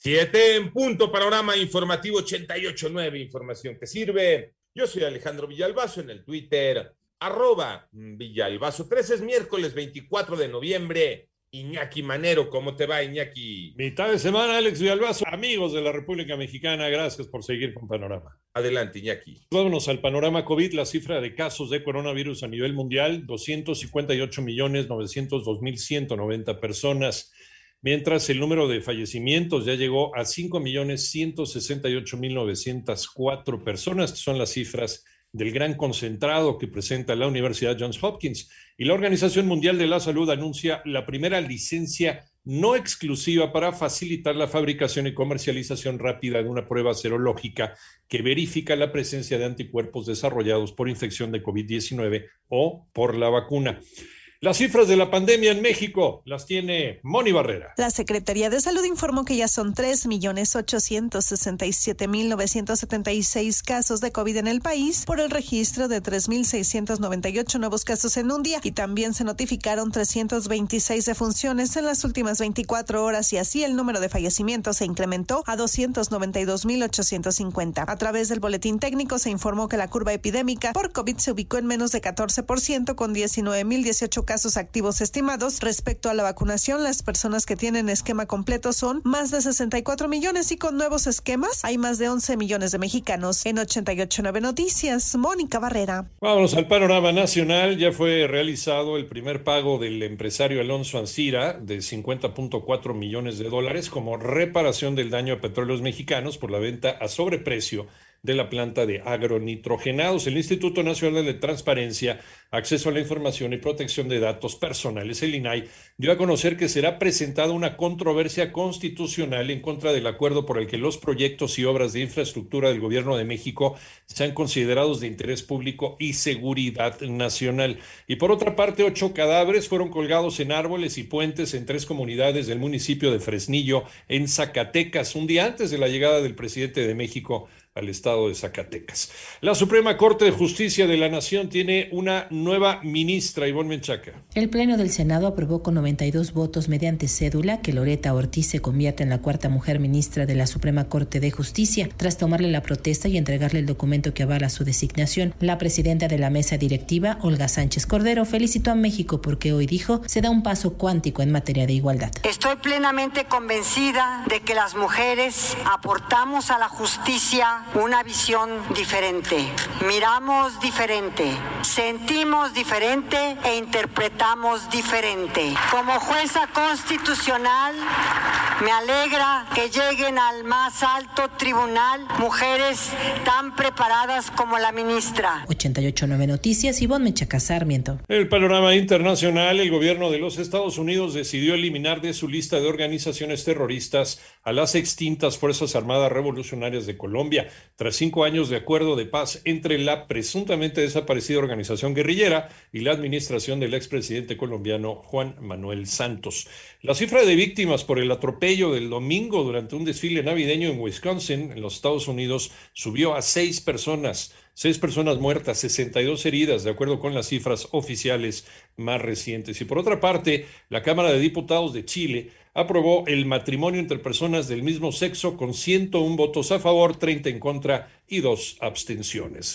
Siete en punto, panorama informativo 88.9, información que sirve. Yo soy Alejandro Villalbazo en el Twitter, arroba Villalbazo. 13 es miércoles 24 de noviembre. Iñaki Manero, ¿cómo te va, Iñaki? Mitad de semana, Alex Villalbazo. Amigos de la República Mexicana, gracias por seguir con Panorama. Adelante, Iñaki. Vámonos al panorama COVID. La cifra de casos de coronavirus a nivel mundial, 258 millones 902 mil 190 personas mientras el número de fallecimientos ya llegó a 5.168.904 personas, que son las cifras del gran concentrado que presenta la Universidad Johns Hopkins. Y la Organización Mundial de la Salud anuncia la primera licencia no exclusiva para facilitar la fabricación y comercialización rápida de una prueba serológica que verifica la presencia de anticuerpos desarrollados por infección de COVID-19 o por la vacuna. Las cifras de la pandemia en México las tiene Moni Barrera. La Secretaría de Salud informó que ya son 3.867.976 casos de COVID en el país por el registro de 3.698 nuevos casos en un día y también se notificaron 326 defunciones en las últimas 24 horas y así el número de fallecimientos se incrementó a 292.850. A través del boletín técnico se informó que la curva epidémica por COVID se ubicó en menos de 14% con 19.018 casos activos estimados. Respecto a la vacunación, las personas que tienen esquema completo son más de 64 millones y con nuevos esquemas hay más de 11 millones de mexicanos. En 889 Noticias, Mónica Barrera. Vámonos al panorama nacional. Ya fue realizado el primer pago del empresario Alonso Ancira de 50.4 millones de dólares como reparación del daño a petróleos mexicanos por la venta a sobreprecio de la planta de agronitrogenados. El Instituto Nacional de Transparencia, Acceso a la Información y Protección de Datos Personales, el INAI, dio a conocer que será presentada una controversia constitucional en contra del acuerdo por el que los proyectos y obras de infraestructura del Gobierno de México sean considerados de interés público y seguridad nacional. Y por otra parte, ocho cadáveres fueron colgados en árboles y puentes en tres comunidades del municipio de Fresnillo, en Zacatecas, un día antes de la llegada del presidente de México al estado de Zacatecas. La Suprema Corte de Justicia de la Nación tiene una nueva ministra, Ivonne Menchaca. El Pleno del Senado aprobó con 92 votos mediante cédula que Loreta Ortiz se convierta en la cuarta mujer ministra de la Suprema Corte de Justicia. Tras tomarle la protesta y entregarle el documento que avala su designación, la presidenta de la mesa directiva, Olga Sánchez Cordero, felicitó a México porque hoy dijo se da un paso cuántico en materia de igualdad. Estoy plenamente convencida de que las mujeres aportamos a la justicia una visión diferente, miramos diferente, sentimos diferente e interpretamos diferente. Como jueza constitucional, me alegra que lleguen al más alto tribunal mujeres tan preparadas como la ministra. 889 Noticias, Ivonne Mechaca Sarmiento. El panorama internacional, el gobierno de los Estados Unidos decidió eliminar de su lista de organizaciones terroristas a las extintas Fuerzas Armadas Revolucionarias de Colombia tras cinco años de acuerdo de paz entre la presuntamente desaparecida organización guerrillera y la administración del expresidente colombiano Juan Manuel Santos. La cifra de víctimas por el atropello del domingo durante un desfile navideño en Wisconsin, en los Estados Unidos, subió a seis personas. Seis personas muertas, 62 heridas, de acuerdo con las cifras oficiales más recientes. Y por otra parte, la Cámara de Diputados de Chile aprobó el matrimonio entre personas del mismo sexo con 101 votos a favor, 30 en contra y dos abstenciones.